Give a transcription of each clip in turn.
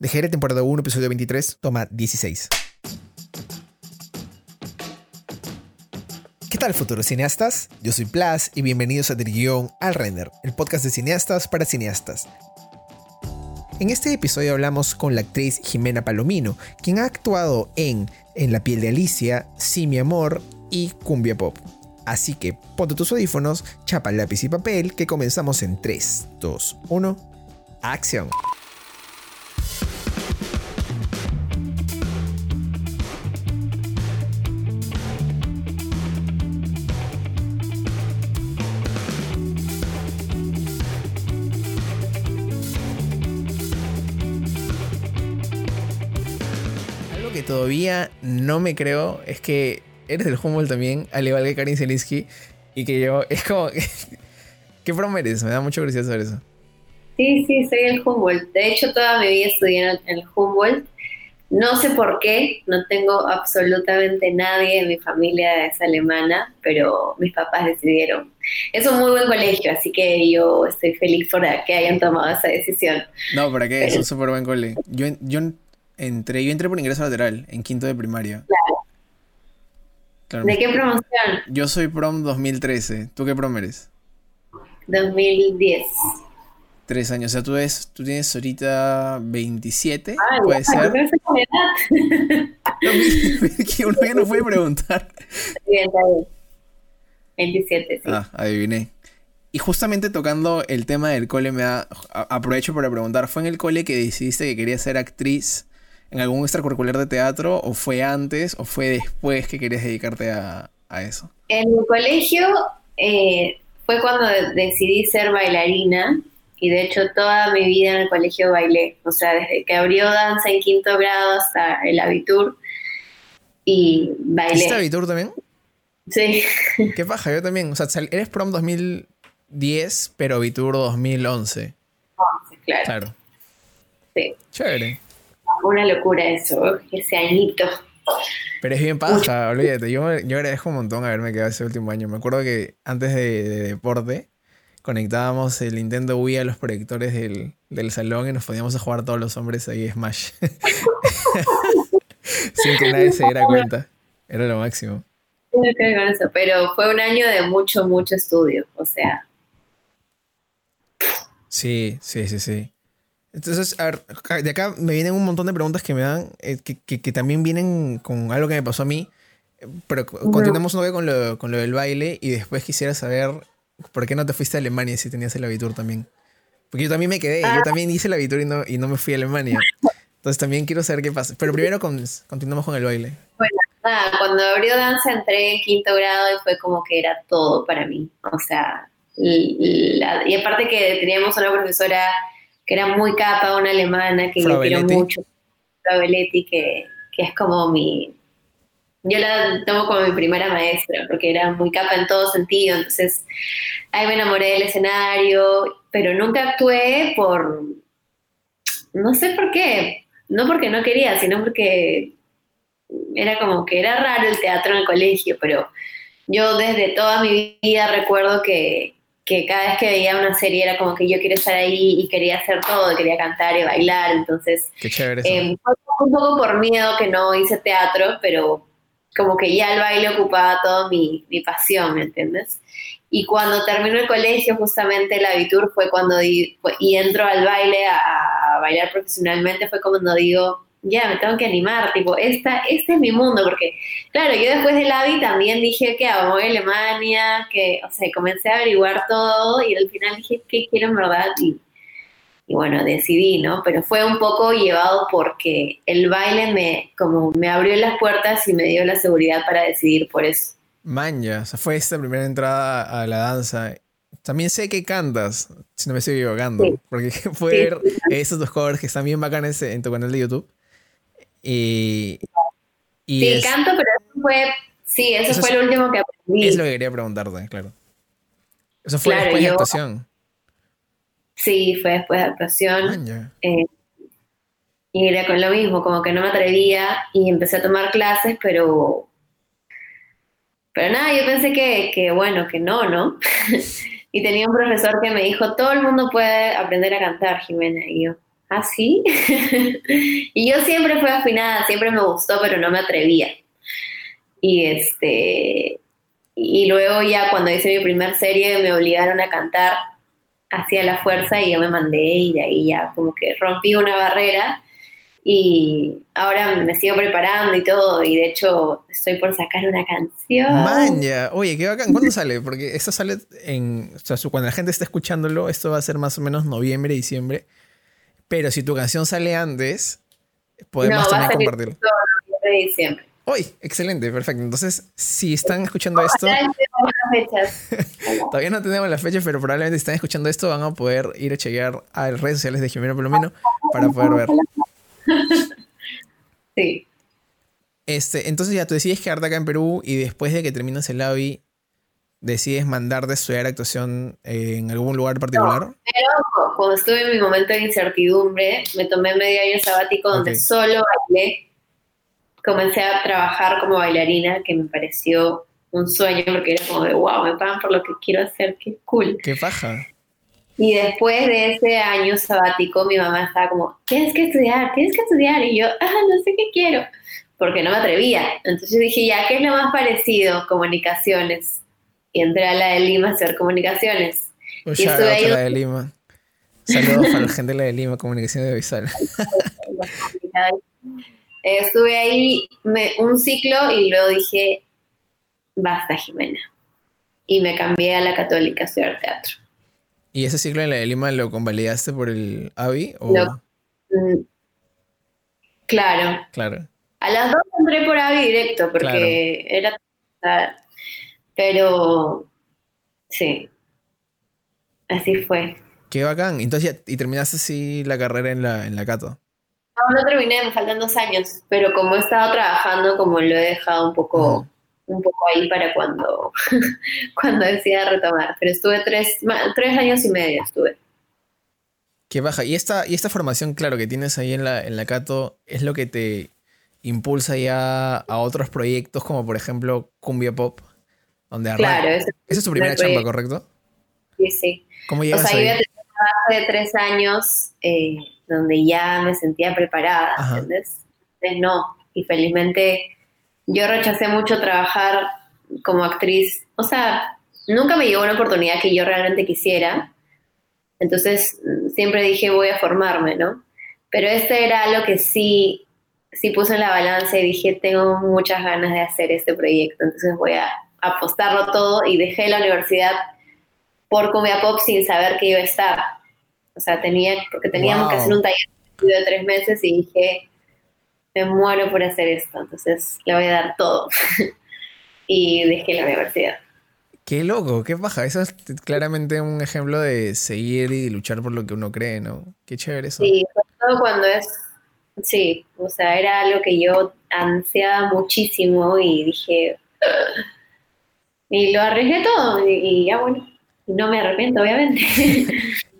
De Jere, temporada 1, episodio 23, toma 16. ¿Qué tal, futuros cineastas? Yo soy Plas y bienvenidos a Del Guión al Render, el podcast de cineastas para cineastas. En este episodio hablamos con la actriz Jimena Palomino, quien ha actuado en En la piel de Alicia, Sí mi amor y Cumbia Pop. Así que ponte tus audífonos, chapa lápiz y papel, que comenzamos en 3, 2, 1, acción. No me creo es que eres del Humboldt también, al igual que Karin Zelinsky, y que yo, es como, ¿qué promo eres? Me da mucha curiosidad saber eso. Sí, sí, soy el Humboldt. De hecho, toda mi vida estudié en el, Humboldt. No sé por qué, no tengo absolutamente nadie en mi familia es alemana, pero mis papás decidieron. Es un muy buen colegio, así que yo estoy feliz por que hayan tomado esa decisión. No, ¿para qué? Es un súper buen cole. Yo, yo entré, yo entré por ingreso lateral, en quinto de primaria. Claro. Claro. ¿De qué promoción? Yo soy prom 2013. ¿Tú qué prom eres? 2010. Tres años. O sea, tú, es, tú tienes ahorita 27, Ay, puede ya, ser. que uno ya no puede preguntar. Bien, bien. 27, sí. Ah, adiviné. Y justamente tocando el tema del cole, me da, a- aprovecho para preguntar, ¿fue en el cole que decidiste que querías ser actriz en algún extracurricular de teatro? ¿O fue antes? ¿O fue después que querías dedicarte a, a eso? En mi colegio eh, fue cuando de- decidí ser bailarina y de hecho toda mi vida en el colegio bailé, o sea, desde que abrió danza en quinto grado hasta el abitur y ¿Hiciste bailé. Abitur también? Sí, ¿Qué paja? Yo también. O sea, eres prom 2010, pero Abitur 2011. claro, Claro. sí. Chévere. Una locura eso, ese añito. Pero es bien paja, olvídate. Yo, yo agradezco un montón haberme quedado ese último año. Me acuerdo que antes de, de deporte conectábamos el Nintendo Wii a los proyectores del, del salón y nos poníamos a jugar todos los hombres ahí Smash. Sin que nadie se diera cuenta. Era lo máximo. Con eso, Pero fue un año de mucho, mucho estudio, o sea, Sí, sí, sí, sí. Entonces, a ver, de acá me vienen un montón de preguntas que me dan, eh, que, que- que también vienen con algo que me pasó a mí. Pero co- continuamos un con lo, con lo del baile y después quisiera saber por qué no te fuiste a Alemania si tenías el Abitur también. Porque yo también me quedé, yo también hice el Abitur y no, y no me fui a Alemania. Entonces también quiero saber qué pasa. Pero primero con- continuamos con el baile. nada, cuando abrió danza entré en quinto grado y fue como que era todo para mí. O sea, l- la- y aparte que teníamos una profesora que era muy capa, una alemana que Frau yo quiero mucho, Frau Belletti, que, que es como mi... Yo la tomo como mi primera maestra, porque era muy capa en todo sentido, entonces ahí me enamoré del escenario, pero nunca actué por... No sé por qué, no porque no quería, sino porque era como que era raro el teatro en el colegio, pero yo desde toda mi vida recuerdo que, que cada vez que veía una serie era como que yo quería estar ahí y quería hacer todo, quería cantar y bailar, entonces Qué chévere eso. eh, fue un poco por miedo que no hice teatro, pero como que ya el baile ocupaba toda mi, mi pasión, ¿me entiendes? Y cuando terminó el colegio, justamente el Abitur fue cuando di- fue- y entro al baile a, a bailar profesionalmente, fue cuando digo, ya, me tengo que animar, tipo, esta, este es mi mundo, porque, claro, yo después del AVI también dije que hago voy a Alemania, que, o sea, comencé a averiguar todo y al final dije, ¿qué quiero en verdad? Y, y bueno, decidí, ¿no? Pero fue un poco llevado porque el baile me, como me abrió las puertas y me dio la seguridad para decidir por eso. Manja, o sea, fue esta primera entrada a la danza. También sé que cantas, si no me estoy equivocando, Sí. porque fue Sí. ver esos dos covers que están bien bacanes en tu canal de YouTube. Y, y Sí, es, canto, pero eso fue, sí, eso, Eso fue es- lo último que aprendí. es lo que quería preguntarte, claro. Eso fue Claro, después de actuación. Sí, fue después de actuación. Manja. eh, y era con lo mismo, como que no me atrevía y empecé a tomar clases, pero... Pero nada, yo pensé que, que bueno, que no, ¿no? y tenía un profesor que me dijo, todo el mundo puede aprender a cantar, Jimena. Y yo, ¿ah, sí? y yo siempre fui afinada, siempre me gustó, pero no me atrevía. Y este, y luego ya cuando hice mi primer serie me obligaron a cantar hacia la fuerza y yo me mandé y de ahí ya como que rompí una barrera y ahora me sigo preparando y todo y de hecho estoy por sacar una canción. Maña, oye, qué bacán, ¿cuándo sale? Porque esto sale en, o sea, cuando la gente está escuchándolo, esto va a ser más o menos noviembre, diciembre, pero si tu canción sale antes, podemos no, también va a compartirlo. Noviembre, diciembre. Uy, excelente, perfecto. Entonces, si están escuchando esto. Todavía no tenemos las fechas, pero probablemente si están escuchando esto van a poder ir a chequear a las redes sociales de Jimeno Palomino para poder ver. Sí. Este, entonces ya tú decides quedarte acá en Perú y después de que terminas el AVI, decides mandar de estudiar actuación en algún lugar particular. No, pero cuando estuve en mi momento de incertidumbre, me tomé medio año sabático donde solo bailé. Comencé a trabajar como bailarina, que me pareció un sueño porque era como de wow, me pagan por lo que quiero hacer, qué cool. Qué paja. Y después de ese año sabático, mi mamá estaba como, tienes que estudiar, tienes que estudiar. Y yo, ah, no sé qué quiero, porque no me atrevía. Entonces yo dije, ya, ¿qué es lo más parecido? Comunicaciones. Y entré a la de Lima a hacer comunicaciones. Un Y shout out a la de Lima. Saludos para la gente de la de Lima, Comunicación Audiovisual. Eh, estuve ahí me- un ciclo y luego dije, basta, Jimena. Y me cambié a la católica a estudiar teatro. ¿Y ese ciclo en la de Lima lo convalidaste por el AVI? O... Mm, Claro. Claro. A las dos entré por AVI directo porque era... Pero sí, así fue. Qué bacán. Entonces y terminaste así la carrera en la, en la Cato. No, no terminé, me faltan dos años, pero como he estado trabajando, como lo he dejado un poco, un poco ahí para cuando, cuando decida retomar. Pero estuve tres, tres años y medio estuve. Qué baja. Y esta, y esta formación, claro, que tienes ahí en la, en la Cato, es lo que te impulsa ya a otros proyectos, como por ejemplo Cumbia Pop, donde Claro, ese- Esa es tu primera primer chamba, ¿correcto? sí, sí. ¿Cómo O llegas sea, yo ahí? ya tenía una base de tres años eh, donde ya me sentía preparada, Ajá. ¿entendés? Entonces, no, y felizmente yo rechacé mucho trabajar como actriz. O sea, nunca me llegó una oportunidad que yo realmente quisiera. Entonces, siempre dije, voy a formarme, ¿no? Pero este era algo que sí, sí puse en la balanza y dije, tengo muchas ganas de hacer este proyecto, entonces voy a apostarlo todo y dejé la universidad por Cumbia Pop sin saber que iba a estar. O sea, tenía, porque teníamos Wow. que hacer un taller de estudio de tres meses y dije, me muero por hacer esto, entonces le voy a dar todo. y dejé la universidad. Qué loco, qué baja. Eso es claramente un ejemplo de seguir y luchar por lo que uno cree, ¿no? Qué chévere eso. Sí, sobre todo cuando es, sí, o sea, era algo que yo ansiaba muchísimo y dije. Y lo arriesgué todo y, ya bueno, no me arrepiento, obviamente.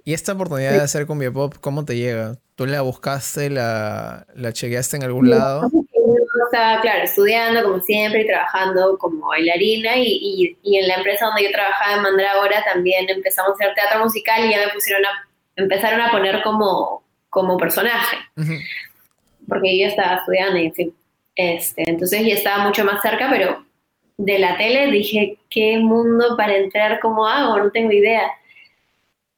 Y esta oportunidad de hacer Cumbia Pop, ¿cómo te llega? ¿Tú la buscaste, la, la chequeaste en algún lado? Yo estaba, claro, estudiando como siempre y trabajando como bailarina y, y- y en la empresa donde yo trabajaba en Mandrágora también empezamos a hacer teatro musical y ya me pusieron a, empezaron a poner como, como personaje, Ujú. porque yo estaba estudiando y en fin. Este, entonces ya estaba mucho más cerca, pero de la tele dije, ¿qué mundo para entrar? ¿Cómo hago? No tengo idea.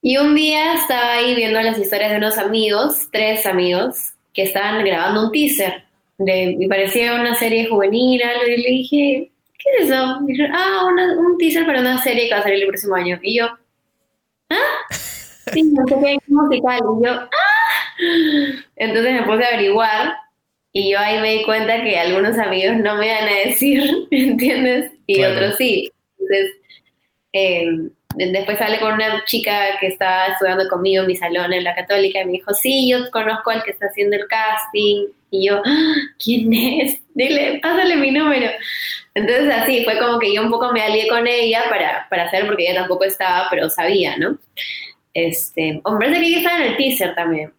Y un día estaba ahí viendo las historias de unos amigos, tres amigos, que estaban grabando un teaser. De, me parecía una serie juvenil, algo, y le dije, ¿qué es eso? Y dijeron, ah, un teaser para una serie que va a salir el próximo año. Y yo, ¿ah? Sí, no sé qué, musical. Y yo, ¡ah! Entonces me puse a averiguar y yo ahí me di cuenta que algunos amigos no me iban a decir, ¿entiendes? Y Claro. otros sí. Entonces, eh, después hablé con una chica que estaba estudiando conmigo en mi salón en la católica y me dijo, sí, yo conozco al que está haciendo el casting. Y yo, "Ah, ¿quién es? Dile, pásale mi número. Entonces así, fue como que yo un poco me alié con ella para, para hacer, porque ella tampoco estaba, pero sabía, ¿no? Este, parece que ella estaba en el teaser también.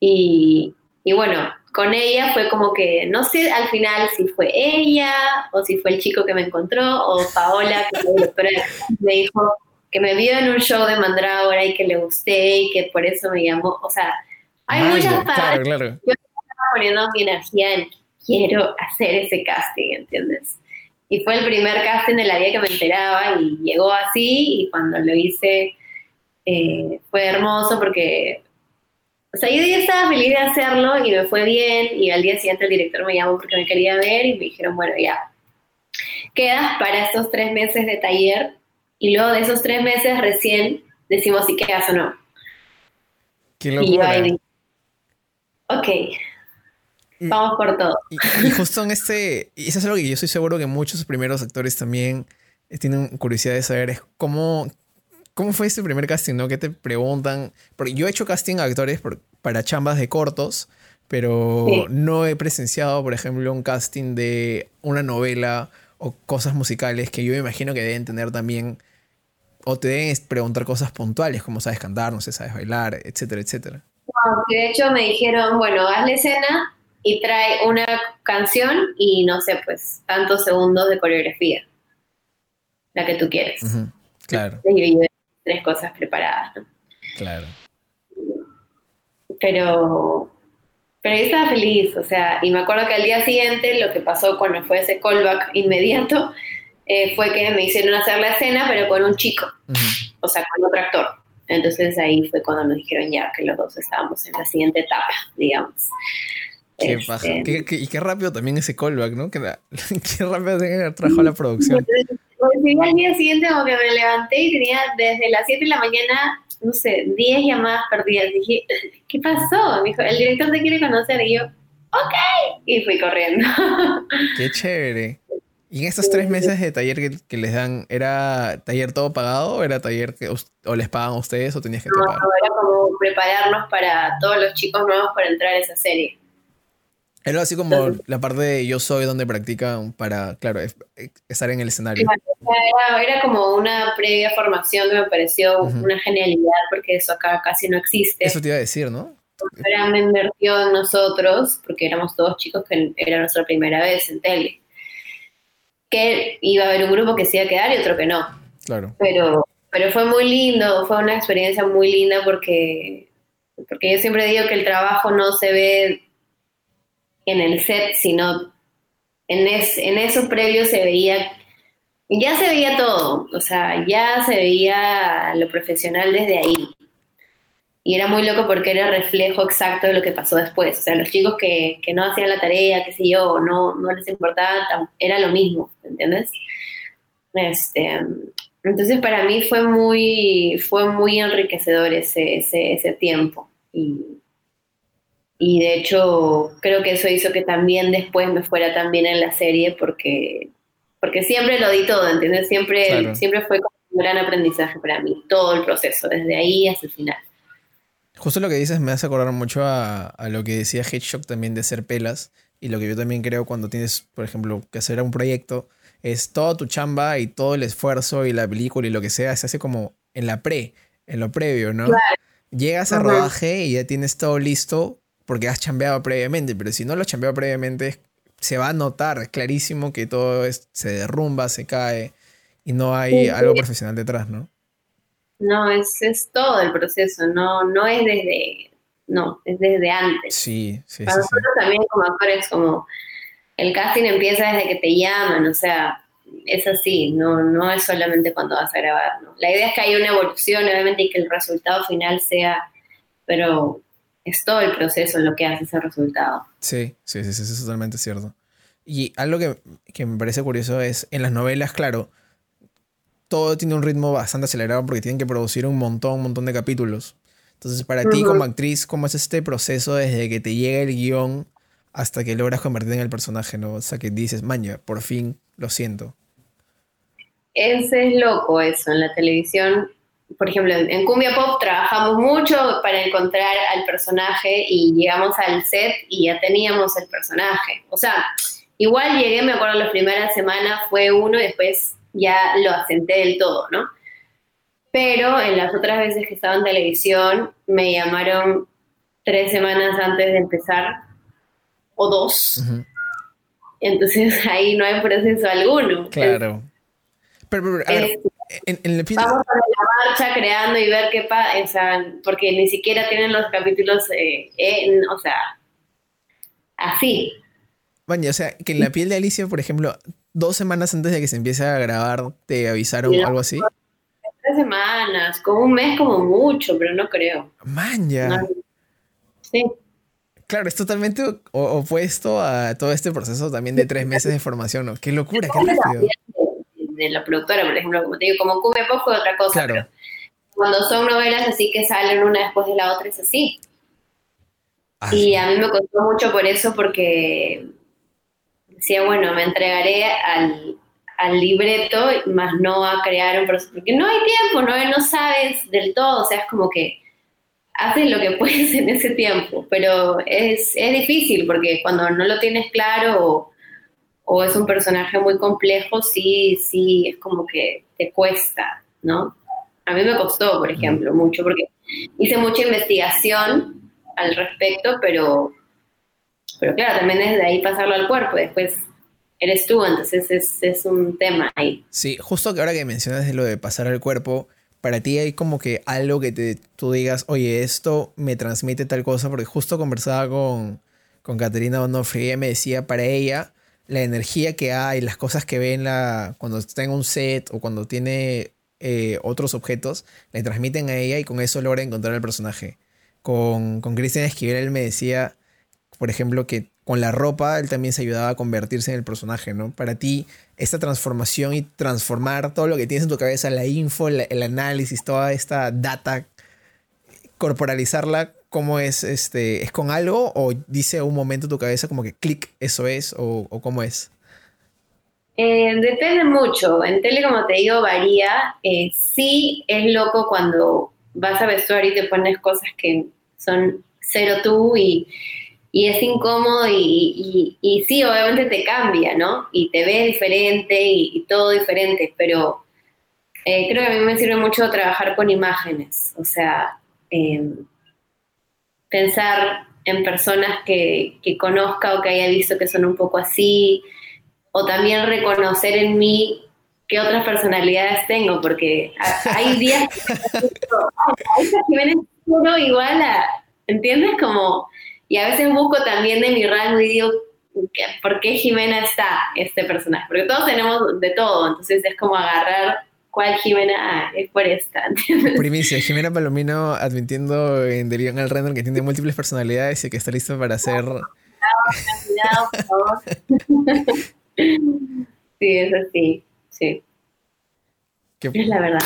Y, y bueno, con ella fue como que, no sé al final si fue ella o si fue el chico que me encontró o Paola, que de casting, me dijo que me vio en un show de Mandrágora y que le gusté y que por eso me llamó. O sea, Hay muchas partes. Yo estaba poniendo mi energía en quiero hacer ese casting, ¿entiendes? Y fue el primer casting de la vida que me enteraba y llegó así y cuando lo hice eh, fue hermoso porque, o sea, yo ya estaba feliz de hacerlo y me fue bien y al día siguiente el director me llamó porque me quería ver y me dijeron, bueno, ya, quedas para estos tres meses de taller y luego de esos tres meses recién decimos si quedas o no. Qué locura. Y ok, vamos por todo. Y, justo en este, y eso es algo que yo estoy seguro que muchos primeros actores también tienen curiosidad de saber, es cómo, cómo fue ese primer casting, ¿no? ¿Qué te preguntan? Porque yo he hecho casting a actores para chambas de cortos, pero no he presenciado, por ejemplo, un casting de una novela o cosas musicales que yo me imagino que deben tener también o te deben preguntar cosas puntuales, como sabes cantar, no sé, sabes bailar, etcétera, etcétera. de hecho me dijeron, bueno, haz la escena y trae una canción y no sé, pues, tantos segundos de coreografía, la que tú quieres. Claro. Y yo, tres cosas preparadas, ¿no? Claro. Pero, pero yo estaba feliz, o sea, y me acuerdo que al día siguiente lo que pasó cuando fue ese callback inmediato eh, fue que me hicieron hacer la escena, pero con un chico, o sea, con otro actor. Entonces ahí fue cuando nos dijeron ya que los dos estábamos en la siguiente etapa, digamos. Qué este, y qué rápido también ese callback, ¿no? Qué, qué rápido trajo la producción. Pues, al día siguiente como que me levanté y tenía desde las 7 de la mañana, no sé, 10 llamadas perdidas. Dije, ¿qué pasó? Me dijo, el director te quiere conocer. Y yo, ok. Y fui corriendo. Qué chévere. ¿Y en estos tres meses de taller que, les dan, era taller todo pagado o era taller que o les pagan a ustedes o tenías que no, No, era como prepararnos para todos los chicos nuevos para entrar a esa serie. Era así como la parte de yo soy donde practican para, claro, estar en el escenario. Era, era, como una previa formación que me pareció una genialidad porque eso acá casi no existe. Eso te iba a decir, ¿no? Era, me invirtió en nosotros, porque éramos todos chicos que era nuestra primera vez en tele que iba a haber un grupo que se iba a quedar y otro que no. Claro. Pero, pero fue muy lindo, fue una experiencia muy linda porque, porque yo siempre digo que el trabajo no se ve en el set, sino en, en eso previo se veía, ya se veía todo, o sea, ya se veía lo profesional desde ahí. Y era muy loco porque era reflejo exacto de lo que pasó después. O sea, los chicos que, que no hacían la tarea, qué sé yo, no, no les importaba, era lo mismo, ¿entiendes? Este, entonces para mí fue muy, fue muy enriquecedor ese, ese, ese tiempo. Y, y, de hecho creo que eso hizo que también después me fuera también en la serie porque, porque siempre lo di todo, ¿entiendes? Siempre, siempre fue un gran aprendizaje para mí, todo el proceso, desde ahí hasta el final. Justo lo que dices me hace acordar mucho a, lo que decía Headshock también de ser pelas. Y lo que yo también creo cuando tienes, por ejemplo, que hacer un proyecto, es toda tu chamba y todo el esfuerzo y la película y lo que sea, se hace como en la pre, en lo previo, ¿no? Llegas a rodaje y ya tienes todo listo porque has chambeado previamente, pero si no lo has chambeado previamente, se va a notar clarísimo que todo se derrumba, se cae y no hay algo profesional detrás, ¿no? No, es, es todo el proceso, no, no es desde, no, es desde antes. Sí, sí, Para nosotros también como actores, como el casting empieza desde que te llaman, o sea, es así, no, no es solamente cuando vas a grabar, ¿no? La idea es que haya una evolución, obviamente, y que el resultado final sea, pero es todo el proceso lo que hace ese resultado. Sí, sí, sí, sí, es totalmente cierto. Y algo que, que me parece curioso es, en las novelas, claro, todo tiene un ritmo bastante acelerado porque tienen que producir un montón, un montón de capítulos. Entonces, para ti como actriz, ¿cómo es este proceso desde que te llega el guion hasta que logras convertirte en el personaje, ¿no? O sea, que dices, maña, por fin, lo siento. Ese es loco eso, en la televisión. Por ejemplo, en Cumbia Pop trabajamos mucho para encontrar al personaje y llegamos al set y ya teníamos el personaje. O sea, igual llegué, me acuerdo, las primeras semanas fue uno y después ya lo asenté del todo, ¿no? Pero en las otras veces que estaba en televisión, me llamaron tres semanas antes de empezar, o dos. Entonces ahí no hay proceso alguno. Claro. pero, a ver, en, Vamos a la marcha creando y ver qué pasa, o sea, porque ni siquiera tienen los capítulos, eh, o sea, así. Bueno, o sea, que en la piel de Alicia, por ejemplo, dos semanas antes de que se empiece a grabar, ¿te avisaron algo así? Tres semanas, como un mes como mucho, pero no creo. Maña. Sí. Claro, es totalmente opuesto a todo este proceso también de tres meses de formación, ¿no? Qué locura, qué rápido. De, la productora, por ejemplo, como te digo, como Cume fue otra cosa. Claro. cuando son novelas así que salen una después de la otra es así. Ah, y a mí me costó mucho por eso, porque decía, bueno, me entregaré al, libreto, más no a crear un proceso, porque no hay tiempo, no, no sabes del todo, o sea, es como que haces lo que puedes en ese tiempo, pero es, difícil porque cuando no lo tienes claro o, es un personaje muy complejo, sí, sí, es como que te cuesta, ¿no? A mí me costó, por ejemplo, mucho porque hice mucha investigación al respecto, pero, pero claro, también es de ahí pasarlo al cuerpo, después eres tú, entonces es, es un tema ahí. Sí, justo que ahora que mencionas de lo de pasar al cuerpo, para ti hay como que algo que te, tú digas, oye, esto me transmite tal cosa, porque justo conversaba con, con Caterina Onofre y ella me decía, para ella, la energía que hay, las cosas que ve en la, cuando está en un set o cuando tiene eh, otros objetos, le transmiten a ella y con eso logra encontrar al personaje. Con, con Cristian Esquivel él me decía, por ejemplo, que con la ropa él también se ayudaba a convertirse en el personaje, ¿no? Para ti, esta transformación y transformar todo lo que tienes en tu cabeza, la info, el análisis, toda esta data, corporalizarla, ¿cómo es? Este, ¿Es con algo o dice un momento tu cabeza como que clic, eso es? ¿O, cómo es? Eh, depende mucho. En tele, como te digo, varía. Eh, sí es loco cuando vas a vestuario y te pones cosas que son cero tú y y es incómodo y, y, sí, obviamente te cambia, ¿no? Y te ves diferente y, todo diferente, pero eh, creo que a mí me sirve mucho trabajar con imágenes, o sea, em, pensar en personas que, que, conozca o que haya visto que son un poco así, o también reconocer en mí qué otras personalidades tengo, porque hay días que me uno igual a, ¿entiendes? Como y a veces busco también de mi rango y digo, ¿por qué Jimena está este personaje? Porque todos tenemos de todo, entonces es como agarrar cuál Jimena ah, es por esta. Primicia, Jimena Palomino admitiendo en Derion al Render que tiene múltiples personalidades y que está listo para hacer... Cuidado, por favor. sí, eso sí, sí. Es la verdad.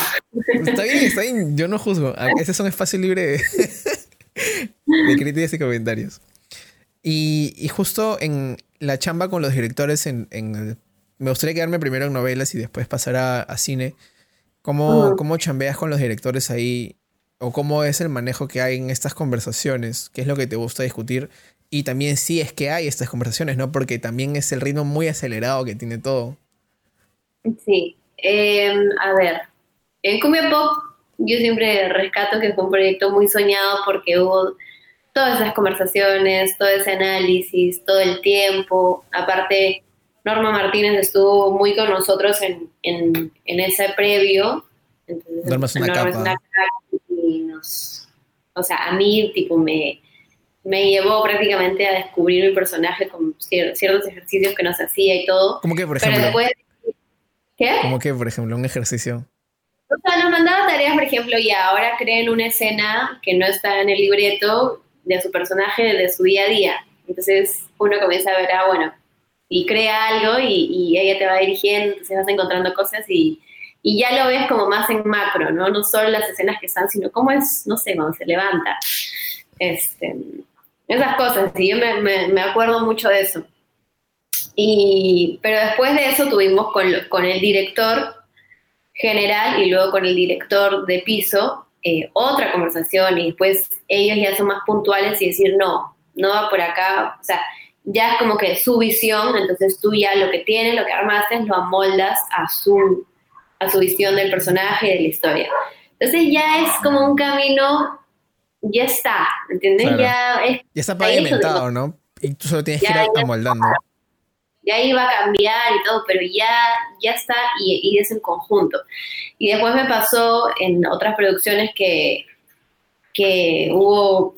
Está bien, está bien, yo no juzgo. Este es un espacio libre de de críticas y comentarios. Y, justo en la chamba con los directores, en, me gustaría quedarme primero en novelas y después pasar a, cine. ¿Cómo, ¿Cómo chambeas con los directores ahí? ¿O cómo es el manejo que hay en estas conversaciones? ¿Qué es lo que te gusta discutir? Y también si es que hay estas conversaciones, ¿no? Porque también es el ritmo muy acelerado que tiene todo. Sí. Em, a ver, en Cumbia Pop yo siempre rescato que fue un proyecto muy soñado porque hubo todas esas conversaciones, todo ese análisis, todo el tiempo. Aparte, Norma Martínez estuvo muy con nosotros en, en, ese previo. Entonces, Norma es una, capa. y nos, o sea, a mí, tipo, me, me llevó prácticamente a descubrir mi personaje con ciertos ejercicios que nos hacía y todo. ¿Cómo que, por ejemplo? Pero después, ¿Qué? ¿Cómo que, por ejemplo, un ejercicio? O sea, nos mandaba tareas, por ejemplo, y ahora creen una escena que no está en el libreto de su personaje de su día a día. Entonces uno comienza a ver, ah, bueno, y crea algo y, ella te va dirigiendo, entonces vas encontrando cosas y, y, ya lo ves como más en macro, ¿no? No solo las escenas que están, sino cómo es, no sé, cuando se levanta. Este, esas cosas, y yo me, me, me acuerdo mucho de eso. Y, pero después de eso tuvimos con, con el director general y luego con el director de piso eh, otra conversación y después ellos ya son más puntuales y decir, no, no va por acá, o sea, ya es como que su visión, entonces tú ya lo que tienes, lo que armaste, lo amoldas a su, a su visión del personaje y de la historia. Entonces ya es como un camino, ya está, ¿entiendes? Ya, es, ya está pavimentado, ¿no? Y tú solo tienes que ir amoldando. ya iba a cambiar y todo, pero ya, ya está y, y es en conjunto. Y después me pasó en otras producciones que, que hubo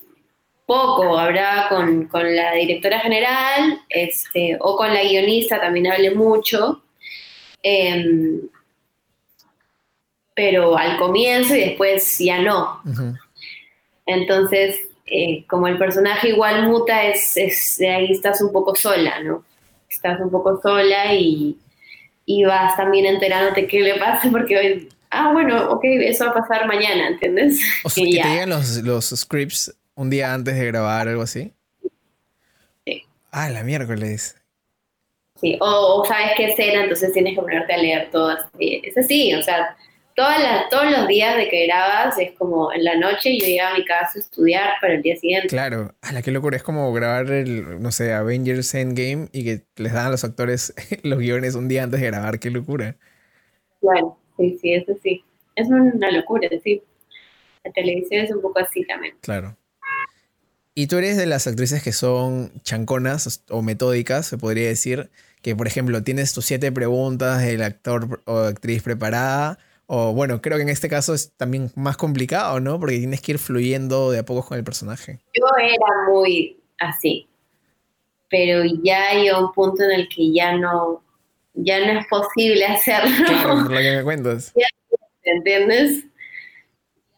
poco, hablaba con, con, la directora general este, o con la guionista, también hablé mucho, eh, pero al comienzo y después ya no. Entonces, eh, como el personaje igual muta, es, es, ahí estás un poco sola, ¿no? Estás un poco sola y, y vas también enterándote qué le pasa porque hoy, ah, bueno, ok, eso va a pasar mañana, ¿entiendes? O sea, que te llegan los, los scripts un día antes de grabar, algo así. Sí. Ah, la miércoles. Sí, o, o, sabes qué escena, entonces tienes que ponerte a leer todas. Es así, o sea, todas las, todos los días de que grabas es como en la noche yo llegaba a mi casa a estudiar para el día siguiente. Claro, a la que locura, es como grabar el, no sé, Avengers Endgame y que les dan a los actores los guiones un día antes de grabar, qué locura. Bueno, sí, sí, eso sí. Es una locura, sí. La televisión es un poco así también. Claro. Y tú eres de las actrices que son chanconas o metódicas, se podría decir, que por ejemplo tienes tus siete preguntas del actor o actriz preparada, o bueno, creo que en este caso es también más complicado, ¿no? Porque tienes que ir fluyendo de a poco con el personaje. Yo era muy así, pero ya hay un punto en el que ya no, ya no es posible hacerlo. Claro, por lo que me cuentas. ¿Entiendes?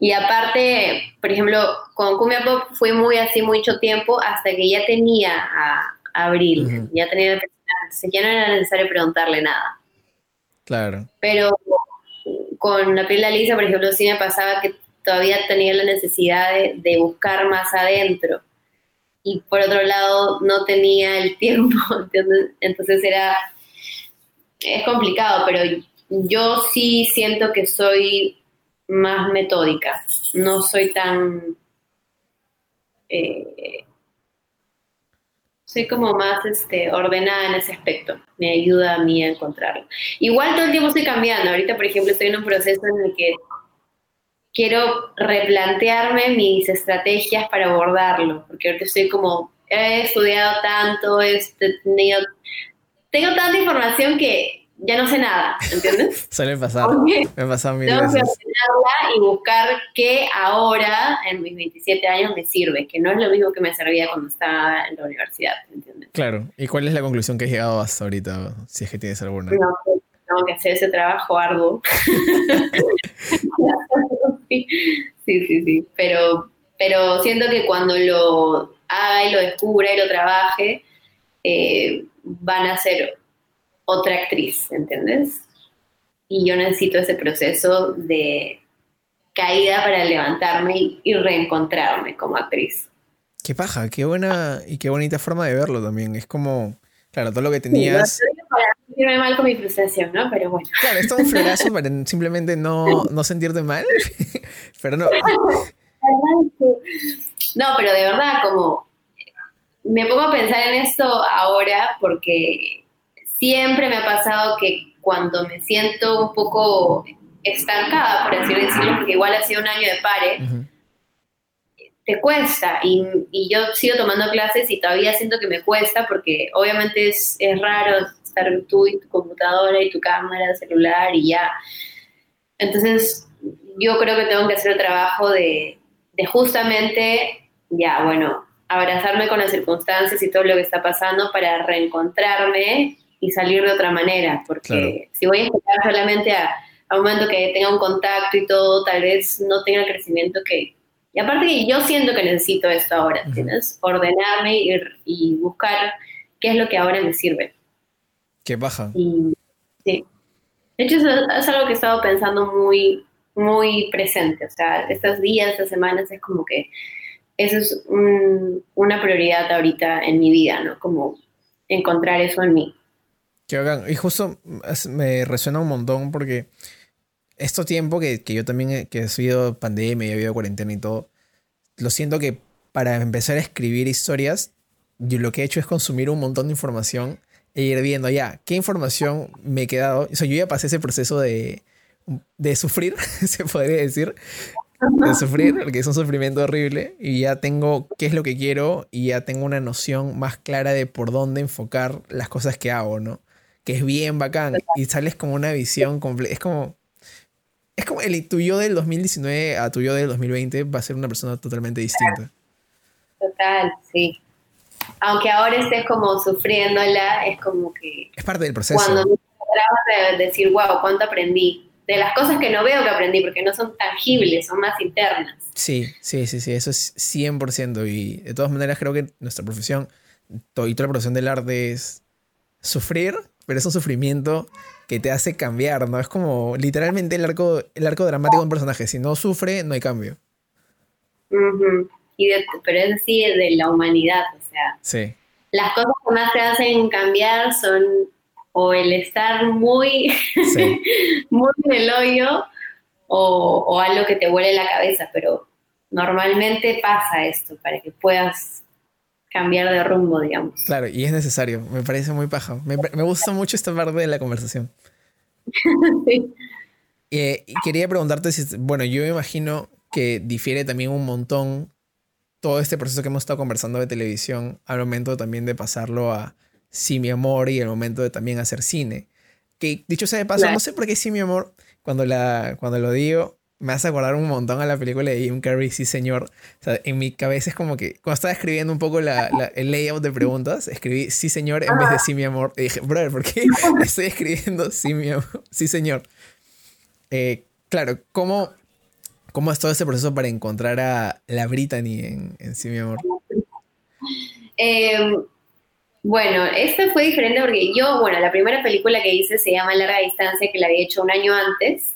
Y aparte, por ejemplo, con Cumbia Pop fue muy así mucho tiempo hasta que ya tenía a, Abril, uh -huh. ya tenía ya no era necesario preguntarle nada. Claro. Pero con la piel de Lisa, por ejemplo, sí me pasaba que todavía tenía la necesidad de, de, buscar más adentro. Y por otro lado, no tenía el tiempo, ¿entiendes? Entonces era, es complicado, pero yo sí siento que soy más metódica, no soy tan... Eh, soy como más este, ordenada en ese aspecto. Me ayuda a mí a encontrarlo. Igual todo el tiempo estoy cambiando. Ahorita, por ejemplo, estoy en un proceso en el que quiero replantearme mis estrategias para abordarlo. Porque ahorita estoy como, he estudiado tanto, he tenido, tengo tanta información que ya no sé nada, ¿entiendes? Suele pasar. Me ha pasado mil Tengo veces. que ordenarla y buscar qué ahora, en mis 27 años, me sirve, que no es lo mismo que me servía cuando estaba en la universidad, ¿entiendes? Claro. ¿Y cuál es la conclusión que has llegado hasta ahorita, si es que tienes alguna? No, tengo que hacer ese trabajo arduo. sí, sí, sí. Pero, pero siento que cuando lo haga y lo descubra y lo trabaje, eh, van a ser otra actriz, ¿entiendes? Y yo necesito ese proceso de caída para levantarme y, reencontrarme como actriz. Qué paja, qué buena y qué bonita forma de verlo también. Es como, claro, todo lo que tenías. Sí, para sentirme mal con mi frustración, ¿no? Pero bueno. Claro, es todo un florazo para simplemente no, no sentirte mal. pero no. No, pero de verdad, como me pongo a pensar en esto ahora porque siempre me ha pasado que cuando me siento un poco estancada, por así decirlo, porque igual ha sido un año de pare, uh -huh. te cuesta. Y, y, yo sigo tomando clases y todavía siento que me cuesta porque obviamente es, es raro estar tú y tu computadora y tu cámara, celular y ya. Entonces, yo creo que tengo que hacer el trabajo de, de justamente, ya, bueno, abrazarme con las circunstancias y todo lo que está pasando para reencontrarme y salir de otra manera, porque claro. si voy a esperar solamente a, a, un momento que tenga un contacto y todo, tal vez no tenga el crecimiento que... Y aparte que yo siento que necesito esto ahora, uh -huh. ¿tienes? Ordenarme y, y, buscar qué es lo que ahora me sirve. Qué baja. Y, sí. De hecho, es, es algo que he estado pensando muy, muy presente, o sea, estos días, estas semanas, es como que eso es un, una prioridad ahorita en mi vida, ¿no? Como encontrar eso en mí. Qué bacán. Y justo me resuena un montón porque esto tiempo que, que yo también, que ha sido pandemia y ha habido cuarentena y todo, lo siento que para empezar a escribir historias, yo lo que he hecho es consumir un montón de información e ir viendo ya qué información me he quedado. O sea, yo ya pasé ese proceso de, de sufrir, se podría decir, de sufrir, porque es un sufrimiento horrible, y ya tengo qué es lo que quiero y ya tengo una noción más clara de por dónde enfocar las cosas que hago, ¿no? Que es bien bacán y sales como una visión completa. Es como, es como el tu yo del 2019 a tu yo del 2020 va a ser una persona totalmente distinta. Total, sí. Aunque ahora estés como sufriéndola, es como que... Es parte del proceso. Cuando me de decir, wow, ¿cuánto aprendí? de las cosas que no veo que aprendí, porque no son tangibles, son más internas. Sí, sí, sí, sí, eso es 100%. Y de todas maneras creo que nuestra profesión, y toda la profesión del arte es sufrir, pero es un sufrimiento que te hace cambiar, ¿no? Es como literalmente el arco, el arco dramático de un personaje. Si no sufre, no hay cambio. y pero es así de la humanidad, o sea. Sí. Las cosas que más te hacen cambiar son o el estar muy, muy en el hoyo o, algo que te huele la cabeza, pero normalmente pasa esto para que puedas cambiar de rumbo, digamos. Claro, y es necesario, me parece muy paja. Me, gusta mucho esta parte de la conversación. sí. Eh, y quería preguntarte si, bueno, yo me imagino que difiere también un montón todo este proceso que hemos estado conversando de televisión al momento también de pasarlo a, Sí, mi amor y el momento de también hacer cine. Que dicho sea de paso, no sé por qué Sí, mi amor, cuando, la, cuando lo digo, me hace acordar un montón a la película de Jim Carrey, Sí, señor. O sea, en mi cabeza es como que cuando estaba escribiendo un poco la, el layout de preguntas, escribí Sí, señor en vez de Sí, mi amor. Y dije, brother, ¿por qué estoy escribiendo Sí, mi amor? Sí, señor. Eh, claro, ¿cómo, ¿cómo es todo este proceso para encontrar a la Brittany en, en Sí, mi amor? Eh bueno, esta fue diferente porque yo, bueno, la primera película que hice se llama Larga Distancia, que la había hecho un año antes,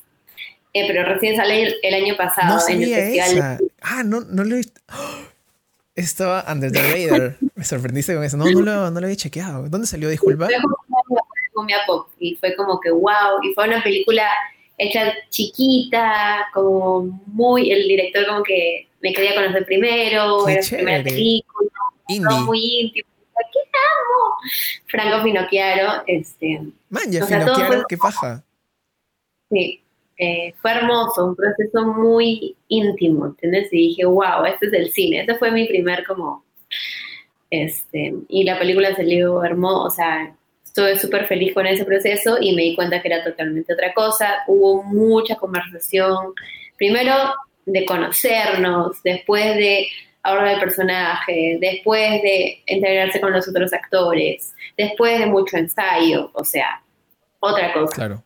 eh, pero recién sale el, año pasado en el festival. Ah, no, no lo he visto. Estaba Under the Radar. Me sorprendiste con eso. No, no lo, no lo había chequeado. ¿Dónde salió? Disculpa. Pop y fue como que wow. Y fue una película hecha chiquita, como muy. El director, como que me quería conocer primero, era su primera película, muy íntimo ¿qué amo? Franco Finocchiaro, este... Man, ya Finocchiaro, qué paja. Sí, eh, fue hermoso, un proceso muy íntimo, ¿entiendes? Y dije, wow, este es el cine. Ese fue mi primer como... Este, y la película salió hermosa, o sea, estuve súper feliz con ese proceso y me di cuenta que era totalmente otra cosa. Hubo mucha conversación, primero de conocernos, después de ahora del personaje, después de integrarse con los otros actores, después de mucho ensayo, o sea, otra cosa. Claro.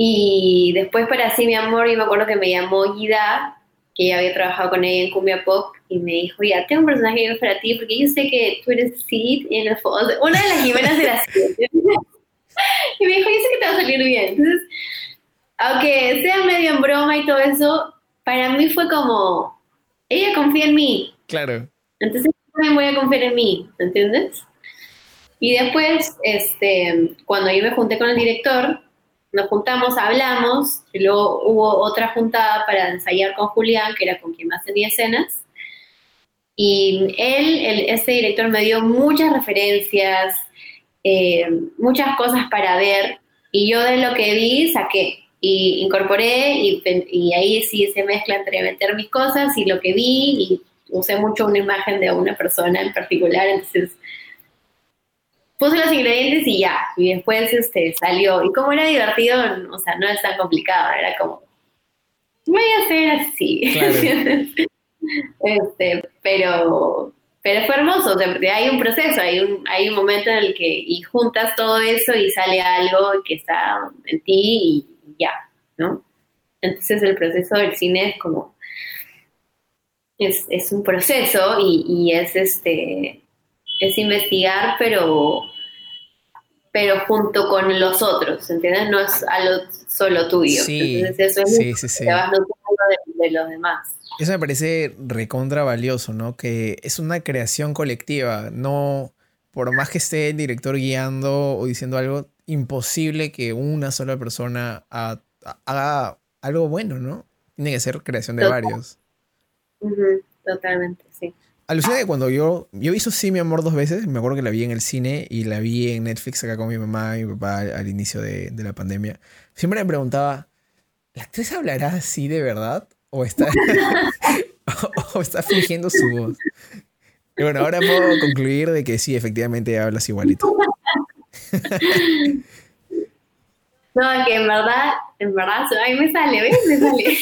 Y después para sí, mi amor, yo me acuerdo que me llamó Guida, que ya había trabajado con ella en Cumbia Pop, y me dijo, ya, tengo un personaje para ti, porque yo sé que tú eres Sid, y en el una de las Jimenas de la y me dijo, yo sé que te va a salir bien. Entonces, aunque sea medio en broma y todo eso, para mí fue como, ella confía en mí. Claro. Entonces también voy a confiar en mí, ¿entiendes? Y después, este, cuando yo me junté con el director, nos juntamos, hablamos, y luego hubo otra juntada para ensayar con Julián, que era con quien más tenía escenas. Y él, el, este director, me dio muchas referencias, eh, muchas cosas para ver, y yo de lo que vi saqué y incorporé y, y, ahí sí se mezcla entre meter mis cosas y lo que vi y usé mucho una imagen de una persona en particular, entonces puse los ingredientes y ya, y después este, salió. Y como era divertido, o sea, no es tan complicado, era como, voy a hacer así. este, pero, pero fue hermoso, o sea, hay un proceso, hay un, hay un momento en el que y juntas todo eso y sale algo que está en ti y ya, ¿no? Entonces el proceso del cine es como, es, un proceso y, es este, es investigar, pero, pero junto con los otros, ¿entiendes? No es algo solo tuyo. Sí, Entonces eso es sí, sí, te vas de, de los demás. Eso me parece recontra valioso, ¿no? Que es una creación colectiva, no por más que esté el director guiando o diciendo algo, imposible que una sola persona haga algo bueno, ¿no? Tiene que ser creación de varios. Totalmente, sí. Alucina que cuando yo, yo hizo Sí, mi amor dos veces, me acuerdo que la vi en el cine y la vi en Netflix acá con mi mamá y mi papá al, inicio de, la pandemia. Siempre me preguntaba, ¿la actriz hablará así de verdad? ¿O está, o, está fingiendo su voz? Y bueno, ahora puedo concluir de que sí, efectivamente hablas igualito. No, que en verdad, en verdad, a mí me sale, ¿ves? Me sale.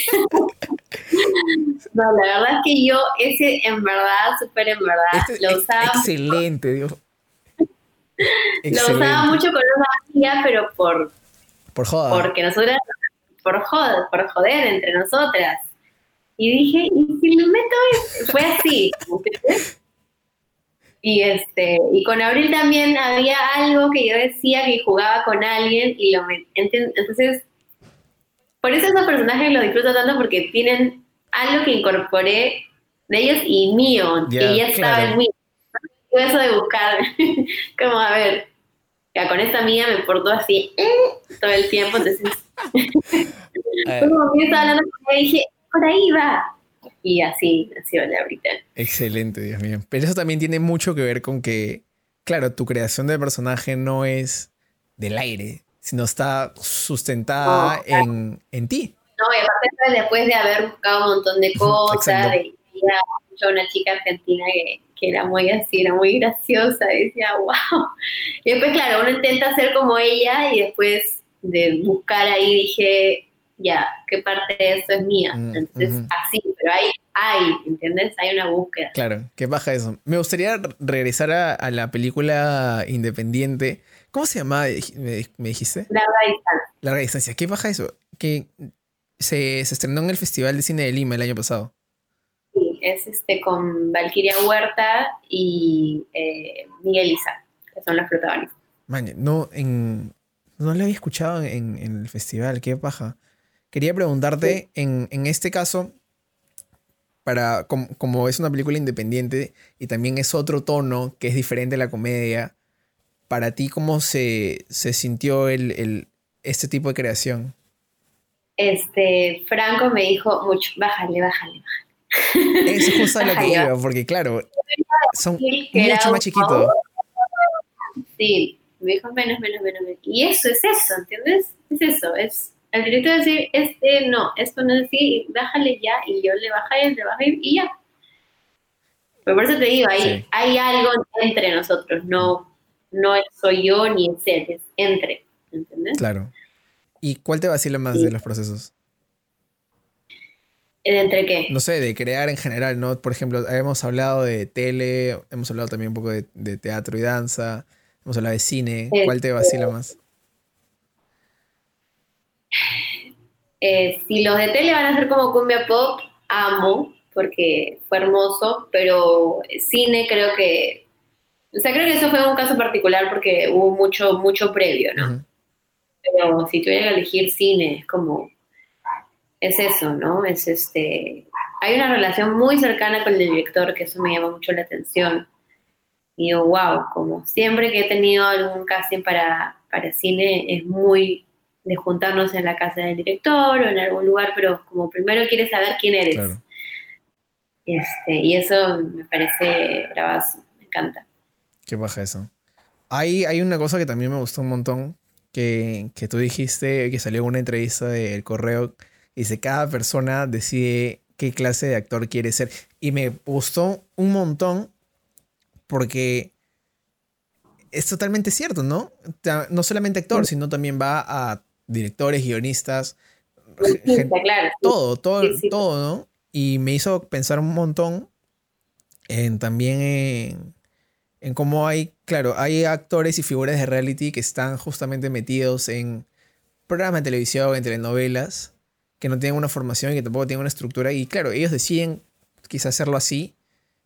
No, la verdad es que yo, ese en verdad, súper en verdad, este lo usaba. Excelente, Dios. Lo usaba mucho con una amiga, pero por. Por joder. Porque nosotras. Por joder, por joder entre nosotras. Y dije, ¿y si lo meto? Fue así. Y este, y con Abril también había algo que yo decía que jugaba con alguien y lo entonces por eso esos personajes los disfruto tanto porque tienen algo que incorporé de ellos y mío, que ya estaba en mí. Eso de buscar, como a ver, ya con esta mía me portó así eh, todo el tiempo, entonces como que estaba hablando con ella dije, por ahí va, y así nació la ahorita. Excelente, Dios mío. Pero eso también tiene mucho que ver con que, claro, tu creación de personaje no es del aire, sino está sustentada en, en, ti. No, y aparte después de haber buscado un montón de cosas, y a una chica argentina que, que, era muy así, era muy graciosa, y decía, wow. Y después, claro, uno intenta ser como ella y después de buscar ahí dije, ya, qué parte de eso es mía. Mm, Entonces, así, pero hay, hay, ¿entiendes? Hay una búsqueda. Claro, qué baja eso. Me gustaría regresar a, la película independiente. ¿Cómo se llama? ¿Me, dijiste? Larga distancia. Larga distancia. ¿Qué baja eso? Que se, estrenó en el Festival de Cine de Lima el año pasado. Sí, es este con Valkyria Huerta y eh, Miguel Isa, que son los protagonistas. Man, no, en, no la había escuchado en, en el festival, qué baja. Quería preguntarte, en, este caso, para, como, es una película independiente y también es otro tono que es diferente a la comedia, para ti, ¿cómo se, sintió el, este tipo de creación? Este, Franco me dijo mucho, bájale, bájale, bájale. Es justo lo que iba, porque claro, son mucho más chiquitos. Sí, me dijo menos, menos, menos. Y eso es eso, ¿entiendes? Es eso, es el director decir, este no, esto no es así, bájale ya, y yo le bajé, le bajé y ya. Pero por eso te digo, hay, hay algo entre nosotros, no, no soy yo ni es él, es entre, ¿entendés? Claro. ¿Y cuál te vacila más de los procesos? ¿Entre qué? No sé, de crear en general, ¿no? Por ejemplo, hemos hablado de tele, hemos hablado también un poco de, teatro y danza, hemos hablado de cine. ¿Cuál te vacila más? Eh, si los de tele van a ser como cumbia pop, amo, porque fue hermoso, pero cine creo que, o sea, creo que eso fue un caso particular porque hubo mucho, mucho previo, ¿no? Pero si tuviera que elegir cine, es como, es eso, ¿no? Es este, hay una relación muy cercana con el director que eso me llama mucho la atención. Y digo, wow, como siempre que he tenido algún casting para, para cine, es muy de juntarnos en la casa del director o en algún lugar, pero como primero quieres saber quién eres. Este, y eso me parece bravazo, me encanta. Qué baja eso. Hay, hay una cosa que también me gustó un montón, que, que tú dijiste, que salió en una entrevista del correo, dice, cada persona decide qué clase de actor quiere ser. Y me gustó un montón porque es totalmente cierto, ¿no? No solamente actor, sino también va a directores, guionistas, todo, todo, todo, ¿no? Y me hizo pensar un montón en también en, cómo hay, claro, hay actores y figuras de reality que están justamente metidos en programas de televisión, en telenovelas, que no tienen una formación y que tampoco tienen una estructura. Y claro, ellos deciden quizás hacerlo así,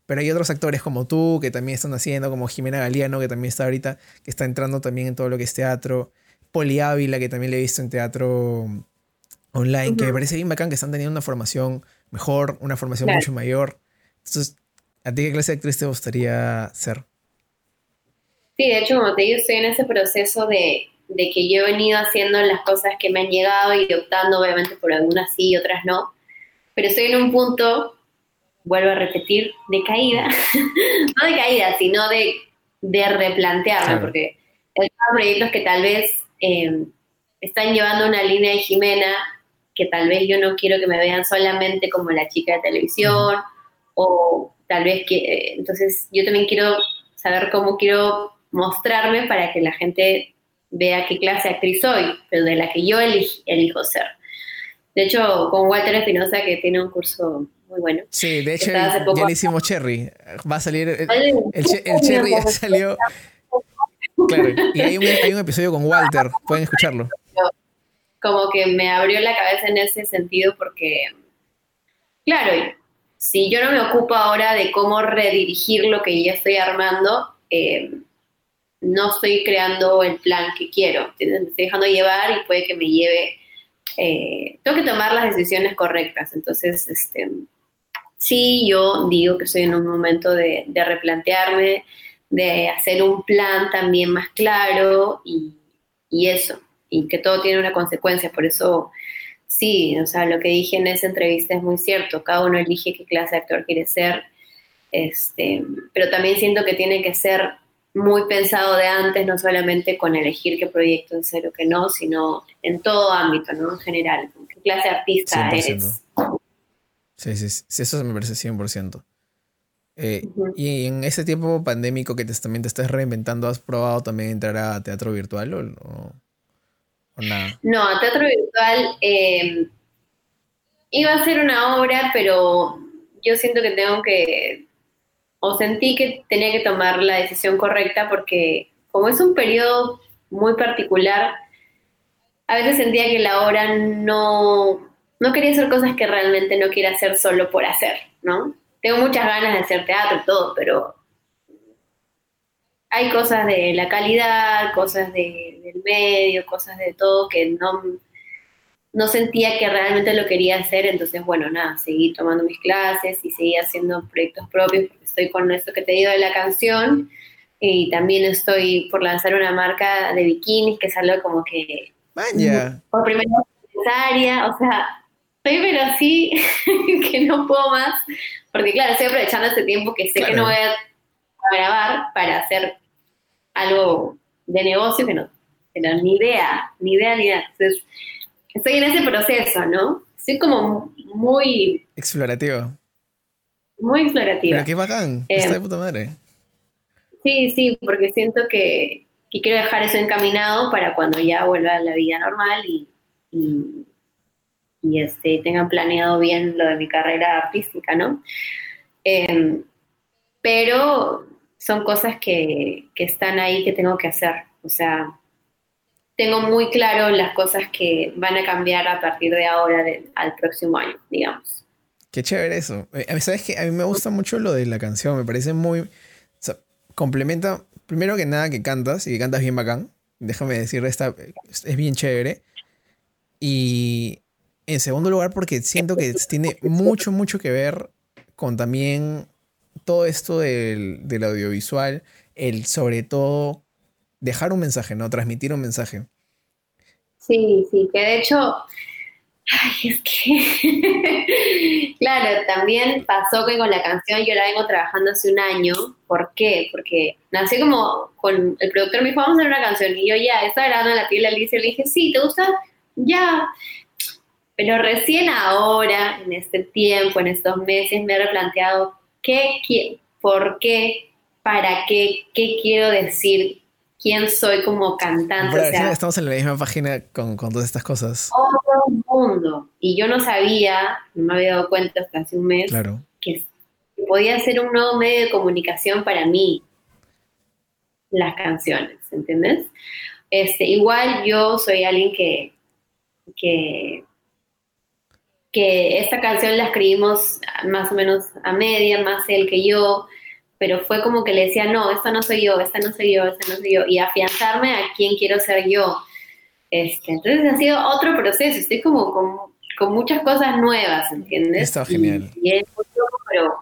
pero hay otros actores como tú que también están haciendo, como Jimena Galeano, que también está ahorita, que está entrando también en todo lo que es teatro. Poli Ávila, que también le he visto en teatro online, que me parece bien bacán que están teniendo una formación mejor, una formación mucho mayor. Entonces, ¿a ti qué clase de actriz te gustaría ser? Sí, de hecho, como te digo, estoy en ese proceso de, que yo he venido haciendo las cosas que me han llegado y optando, obviamente, por algunas sí y otras no. Pero estoy en un punto, vuelvo a repetir, de caída. no de caída, sino de, de replantearme, porque hay proyectos que tal vez Em, están llevando una línea de Jimena que tal vez yo no quiero que me vean solamente como la chica de televisión o tal vez que, eh, entonces yo también quiero saber cómo quiero mostrarme para que la gente vea qué clase de actriz soy, pero de la que yo elijo ser. De hecho, con Walter Espinosa, que tiene un curso muy bueno. Sí, de hecho, ya le hicimos Cherry. Va a salir. El, Cherry ya salió. Claro, y hay un, hay un episodio con Walter, pueden escucharlo. Como que me abrió la cabeza en ese sentido porque, claro, si yo no me ocupo ahora de cómo redirigir lo que ya estoy armando, eh, no estoy creando el plan que quiero. Me estoy dejando llevar y puede que me lleve. Eh, tengo que tomar las decisiones correctas. Entonces, este, sí, yo digo que estoy en un momento de, replantearme, de hacer un plan también más claro y, y, eso, y que todo tiene una consecuencia. Por eso, sí, o sea, lo que dije en esa entrevista es muy cierto. Cada uno elige qué clase de actor quiere ser. Este, pero también siento que tiene que ser muy pensado de antes, no solamente con elegir qué proyecto en serio que no, sino en todo ámbito, ¿no? En general, qué clase de artista eres. Sí, sí, sí, eso me parece 100%. Eh, Y en ese tiempo pandémico que te, también te estás reinventando, ¿has probado también entrar a teatro virtual o, nada? No, a teatro virtual eh, iba a ser una obra, pero yo siento que tengo que o sentí que tenía que tomar la decisión correcta porque como es un periodo muy particular, a veces sentía que la obra no, no quería hacer cosas que realmente no quiera hacer solo por hacer, ¿no? Tengo muchas ganas de hacer teatro y todo, pero hay cosas de la calidad, cosas de, del medio, cosas de todo que no, no sentía que realmente lo quería hacer, entonces bueno, nada, seguí tomando mis clases y seguí haciendo proyectos propios estoy con esto que te digo de la canción y también estoy por lanzar una marca de bikinis que es algo como que... Vaya. Por primera vez necesaria, o sea, estoy pero así que no puedo más, porque claro, estoy aprovechando este tiempo que sé que no voy a grabar para hacer algo de negocio que no, pero ni idea, ni idea, ni idea. Entonces, estoy en ese proceso, ¿no? Estoy como muy... Explorativo muy explorativa. Pero qué bacán, eh, está de puta madre. Sí, sí, porque siento que, quiero dejar eso encaminado para cuando ya vuelva a la vida normal y, y, este, tengan planeado bien lo de mi carrera artística, ¿no? Em, pero son cosas que, que están ahí que tengo que hacer. O sea, tengo muy claro las cosas que van a cambiar a partir de ahora al próximo año, digamos. Qué chévere eso. Eh, ¿Sabes qué? A mí me gusta mucho lo de la canción. Me parece muy. Complementa. Primero que nada, que cantas y que cantas bien bacán. Déjame decir, esta es bien chévere. Y en segundo lugar, porque siento que tiene mucho, mucho que ver con también todo esto del, del audiovisual. El sobre todo dejar un mensaje, ¿no? Transmitir un mensaje. Sí, sí, que de hecho Ay, es que, claro, también pasó que con la canción yo la vengo trabajando hace un año. ¿Por qué? Porque nací como con el productor me dijo, vamos a hacer una canción. Y yo ya, estaba grabando la piel Alicia le dije, sí, ¿te gusta? Ya. Pero recién ahora, en este tiempo, en estos meses, me he replanteado qué, por qué, para qué, qué quiero decir quién soy como cantante. estamos en la misma página con, todas estas cosas. Todo el mundo. Y yo no sabía, no me había dado cuenta hasta hace un mes, que, podía ser un nuevo medio de comunicación para mí, las canciones, ¿entiendes? Este, igual yo soy alguien que, que, que esta canción la escribimos más o menos a media, más él que yo, pero fue como que le decía, no, esta no soy yo, esta no soy yo, esta no soy yo, y afianzarme a quién quiero ser yo. Este, entonces ha sido otro proceso, estoy como con, con muchas cosas nuevas, ¿entiendes? Está genial. Y, es pero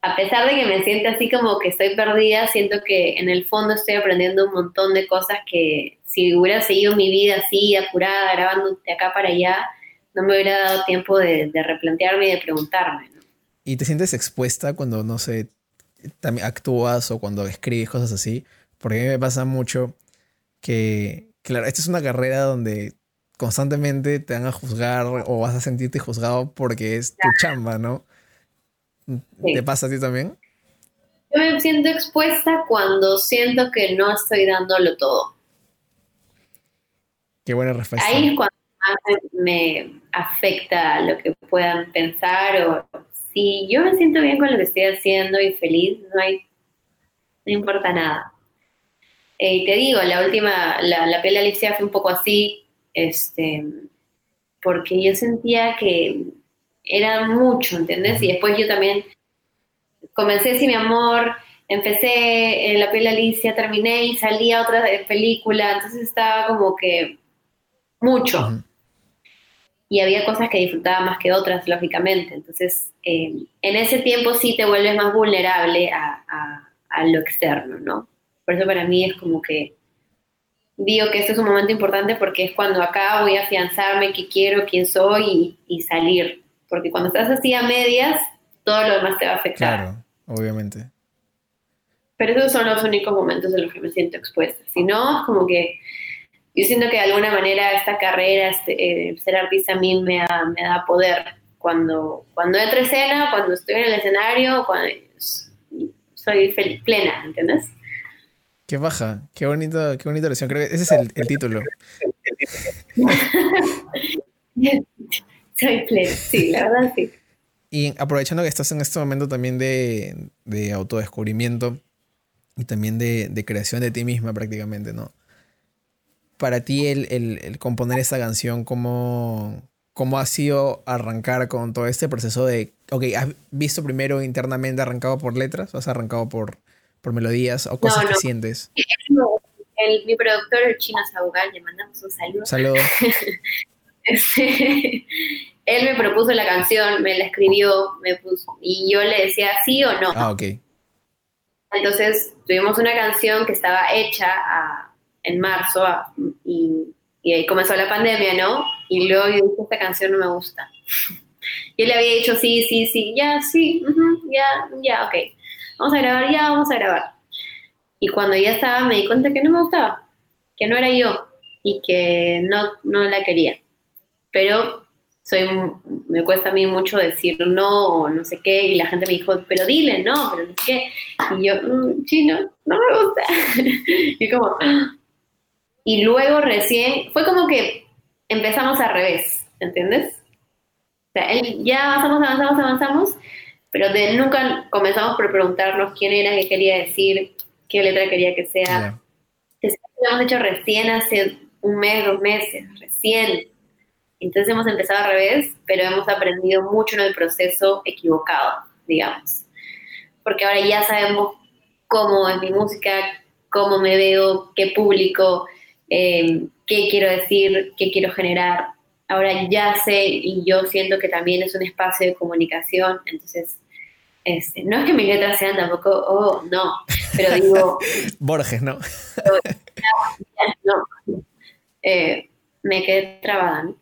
a pesar de que me siento así como que estoy perdida, siento que en el fondo estoy aprendiendo un montón de cosas que si hubiera seguido mi vida así, apurada, grabando de acá para allá, no me hubiera dado tiempo de, de replantearme y de preguntarme. ¿no? ¿Y te sientes expuesta cuando, no sé, también actúas o cuando escribes cosas así, porque a mí me pasa mucho que, claro, esta es una carrera donde constantemente te van a juzgar o vas a sentirte juzgado porque es tu chamba, ¿no? ¿Te pasa a ti también? Yo me siento expuesta cuando siento que no estoy dándolo todo. Qué buena respuesta. Ahí es cuando más me afecta lo que puedan pensar o si yo me siento bien con lo que estoy haciendo y feliz, no hay, no importa nada. Eh, te digo, la última, la, la piel Alicia fue un poco así, este, porque yo sentía que era mucho, ¿entendés? Y después yo también comencé sin mi amor, empecé en La piel Alicia, terminé y salí a otra película, entonces estaba como que mucho. Y había cosas que disfrutaba más que otras, lógicamente. Entonces, eh, en ese tiempo sí te vuelves más vulnerable a, a lo externo, ¿no? Por eso para mí es como que digo que este es un momento importante porque es cuando acá voy a afianzarme qué quiero, quién soy y, salir. Porque cuando estás así a medias, todo lo demás te va a afectar. Claro, obviamente. Pero esos son los únicos momentos en los que me siento expuesta. Si no, es como que yo siento que de alguna manera esta carrera, este, eh, ser artista a mí me da, me da poder. Cuando, cuando entro escena, cuando estoy en el escenario, cuando soy feliz, plena, ¿entiendes? Qué baja, qué bonita, qué bonita lección. Creo que ese es el, título. Soy plena, sí, la verdad sí. Y aprovechando que estás en este momento también de, autodescubrimiento y también de, creación de ti misma prácticamente, ¿no? Para ti el, componer esta canción, ¿cómo, ¿cómo ha sido arrancar con todo este proceso de, ok, has visto primero internamente arrancado por letras o has arrancado por, por melodías o cosas que sientes? El, mi productor, el chino Saugal, le mandamos un saludo. Saludo. Este, él me propuso la canción, me la escribió, me puso, y yo le decía sí o no. Ah, ok. Entonces tuvimos una canción que estaba hecha en marzo y, ahí comenzó la pandemia, ¿no? Y luego yo dije, esta canción no me gusta. Y él le había dicho sí, sí, sí, ya, sí, ya, ya, ok vamos a grabar, ya vamos a grabar. Y cuando ya estaba me di cuenta que no me gustaba, que no era yo y que no, no la quería. Pero soy, me cuesta a mí mucho decir no o no sé qué, y la gente me dijo, pero dile, no, pero no sé qué. Y yo, mm, chino, no me gusta. y como, y luego recién, fue como que empezamos al revés, ¿entiendes? O sea, él, ya avanzamos, avanzamos, avanzamos, pero de nunca comenzamos por preguntarnos quién era, qué quería decir, qué letra quería que sea. Yeah. Lo hemos hecho recién hace un mes, dos meses, recién. Entonces hemos empezado al revés, pero hemos aprendido mucho en el proceso equivocado, digamos. Porque ahora ya sabemos cómo es mi música, cómo me veo, qué público, eh, qué quiero decir, qué quiero generar. Ahora ya sé y yo siento que también es un espacio de comunicación, entonces este, no es que mis letras sean tampoco, oh, no, pero digo... Borges, ¿no? no. Eh, me quedé trabada, ¿no?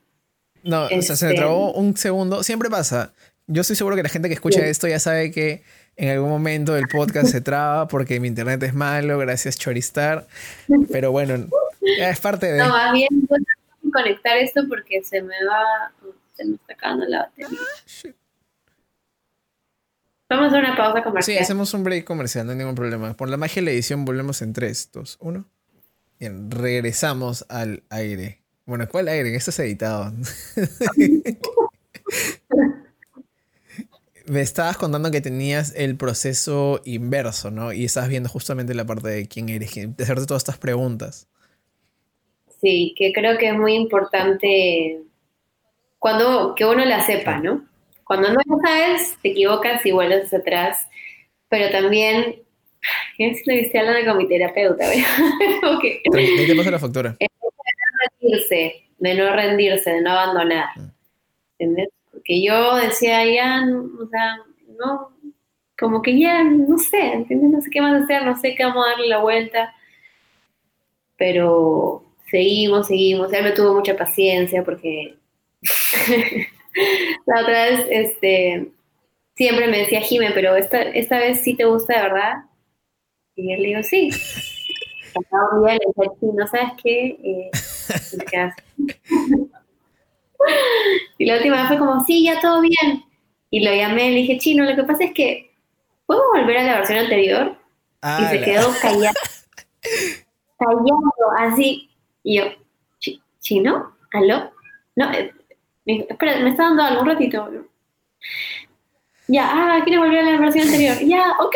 No, o sea, se me este, trabó un segundo. Siempre pasa. Yo estoy seguro que la gente que escucha esto ya sabe que en algún momento el podcast se traba porque mi internet es malo, gracias Choristar. Pero bueno, es parte de... No, más bien, voy a conectar esto porque se me va... Se me está acabando la batería. Ah, Vamos a hacer una pausa comercial. Sí, hacemos un break comercial, no hay ningún problema. Por la magia de la edición volvemos en 3, 2, 1. Bien, regresamos al aire. Bueno, ¿cuál aire? Esto es editado. Me estabas contando que tenías el proceso inverso, ¿no? Y estabas viendo justamente la parte de quién eres, de hacerte todas estas preguntas. Sí, que creo que es muy importante cuando que uno la sepa, ¿no? Cuando no lo sabes, te equivocas y vuelves hacia atrás. Pero también, ¿qué es lo que estoy hablando con mi terapeuta? okay. te pasa la factura? de no rendirse, de no rendirse, de no abandonar. Mm. ¿Entiendes? Porque yo decía, ya, o sea, no, como que ya, no sé, ¿entiendes? No sé qué más hacer, no sé qué a darle la vuelta. Pero seguimos, seguimos. Él me tuvo mucha paciencia porque la otra vez, este, siempre me decía Jime, pero esta, esta vez sí te gusta de verdad. Y él le digo, sí. un día le no sabes qué, eh, Y la última vez fue como, sí, ya todo bien. Y lo llamé y le dije, chino, lo que pasa es que, ¿puedo volver a la versión anterior? y se quedó callado. callado, así. Y yo, ¿chino? ¿Aló? No, eh, espera, me está dando algo un ratito. Ya, ah, ¿quieres volver a la versión anterior? Ya, ok.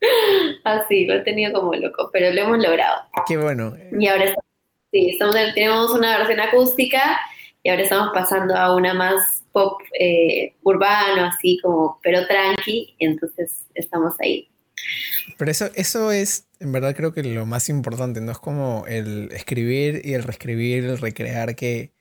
Así, lo he tenido como loco, pero lo hemos logrado. Qué bueno. Y ahora sí, tenemos una versión acústica y ahora estamos pasando a una más pop eh, urbano, así como, pero tranqui, entonces estamos ahí. Pero eso, eso es, en verdad creo que lo más importante, ¿no? Es como el escribir y el reescribir, el recrear que...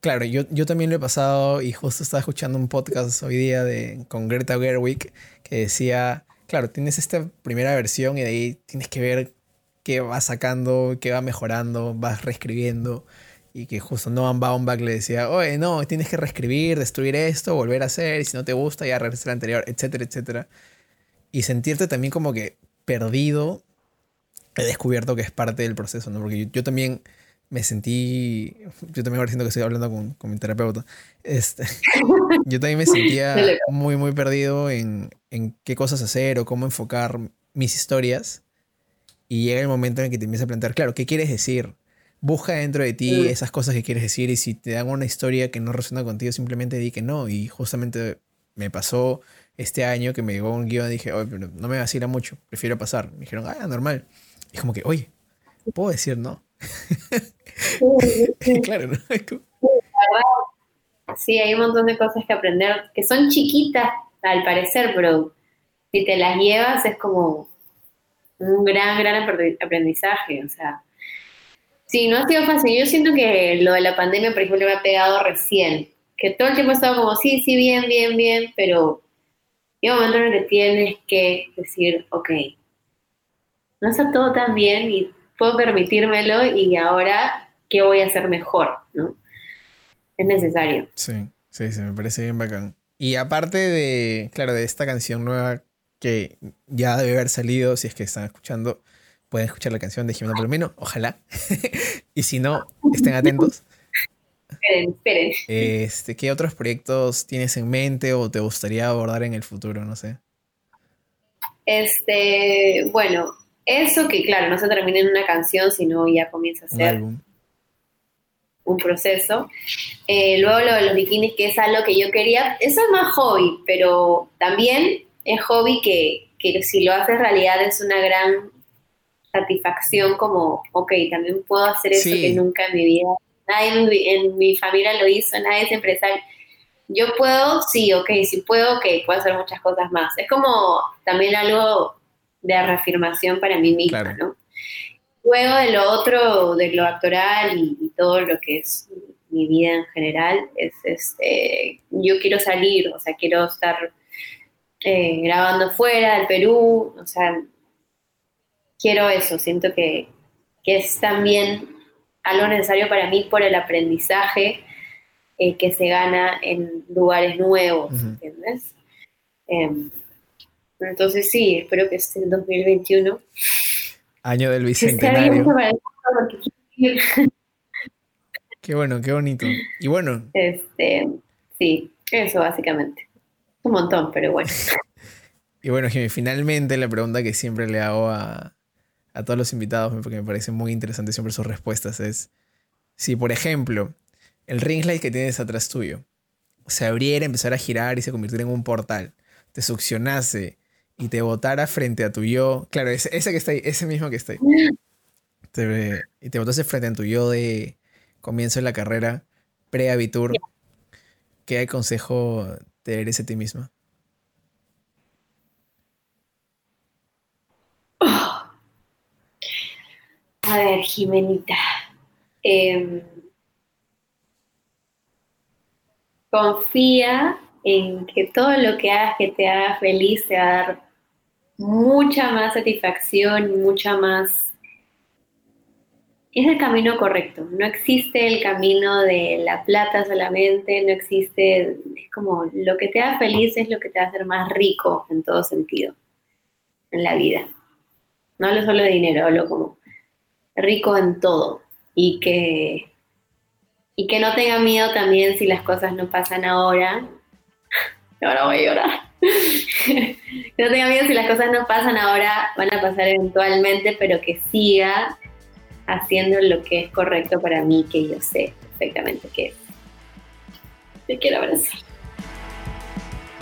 Claro, yo, yo también lo he pasado y justo estaba escuchando un podcast hoy día de, con Greta Gerwig que decía, claro, tienes esta primera versión y de ahí tienes que ver qué va sacando, qué va mejorando, vas reescribiendo y que justo Noam Baumbach le decía, oye, no, tienes que reescribir, destruir esto, volver a hacer, y si no te gusta, ya regresar al anterior, etcétera, etcétera. Y sentirte también como que perdido, he descubierto que es parte del proceso, ¿no? Porque yo, también me sentí, yo también ahora siento que estoy hablando con, con mi terapeuta, este, yo también me sentía muy, muy perdido en, en qué cosas hacer o cómo enfocar mis historias. Y llega el momento en el que te empiezas a plantear, claro, ¿qué quieres decir? busca dentro de ti mm. esas cosas que quieres decir y si te dan una historia que no resuena contigo, simplemente di que no. Y justamente me pasó este año que me llegó un guion dije, oye, pero no me vacila mucho, prefiero pasar. Me dijeron, ah, normal. Y como que, oye, puedo decir no. claro, ¿no? Sí, hay un montón de cosas que aprender que son chiquitas al parecer, pero si te las llevas es como un gran, gran aprendizaje. O sea, Sí, no ha sido fácil. Yo siento que lo de la pandemia, por ejemplo, me ha pegado recién. Que todo el tiempo he estado como, sí, sí, bien, bien, bien, pero llega un momento en el que tienes que decir, ok, no está todo tan bien y puedo permitírmelo y ahora, ¿qué voy a hacer mejor? ¿no? Es necesario. Sí, sí, sí, me parece bien bacán. Y aparte de, claro, de esta canción nueva que ya debe haber salido, si es que están escuchando, pueden escuchar la canción de Jimena Palomino, ojalá. y si no, estén atentos. Esperen, esperen. Este, ¿Qué otros proyectos tienes en mente o te gustaría abordar en el futuro? No sé. Este, bueno, eso que claro, no se termina en una canción, sino ya comienza a ser un, proceso. Eh, luego lo de los bikinis, que es algo que yo quería, eso es más hobby, pero también es hobby que, que si lo haces realidad es una gran satisfacción como, ok, también puedo hacer eso que nunca en mi vida, nadie en mi, familia lo hizo, nadie es empresario. Yo puedo, sí, ok, sí puedo, ok, puedo hacer muchas cosas más. Es como también algo de reafirmación para mí misma, ¿no? Luego de lo otro, de lo actoral y, todo lo que es mi vida en general, es este, yo quiero salir, o sea, quiero estar eh, grabando fuera del Perú, o sea, quiero eso, siento que, es también algo necesario para mí por el aprendizaje eh, que se gana en lugares nuevos, ¿entiendes? Em, entonces sí, espero que esté en 2021. Año del Bicentenario. Qué bueno, qué bonito. Y bueno. Este, sí, eso básicamente. Un montón, pero bueno. y bueno, Jimmy, finalmente la pregunta que siempre le hago a, a todos los invitados, porque me parece muy interesante siempre sus respuestas, es si, por ejemplo, el ring light que tienes atrás tuyo se abriera, empezara a girar y se convirtiera en un portal, te succionase y te botara frente a tu yo, claro, ese, que está ahí, ese mismo que está ahí, y te botase frente a tu yo de comienzo de la carrera, pre-abitur, ¿qué consejo te darías a ti misma? A ver, Jimenita. Em, confía en que todo lo que hagas que te haga feliz te va a dar mucha más satisfacción, mucha más... Es el camino correcto. No existe el camino de la plata solamente, no existe... Es como lo que te haga feliz es lo que te va a hacer más rico en todo sentido en la vida. No hablo solo de dinero, hablo como rico en todo y que Y que no tenga miedo también si las cosas no pasan ahora. Ahora voy a llorar. no tenga miedo si las cosas no pasan ahora, van a pasar eventualmente, pero que siga haciendo lo que es correcto para mí, que yo sé perfectamente que es. Te quiero abrazar.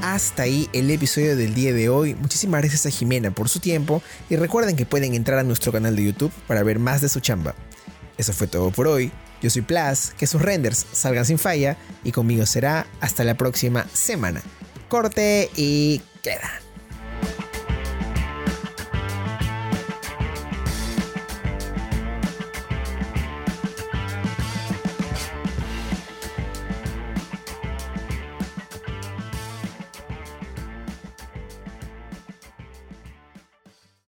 Hasta ahí el episodio del día de hoy. Muchísimas gracias a Jimena por su tiempo y recuerden que pueden entrar a nuestro canal de YouTube para ver más de su chamba. Eso fue todo por hoy. Yo soy Plas, que sus renders salgan sin falla y conmigo será hasta la próxima semana. Corte y queda.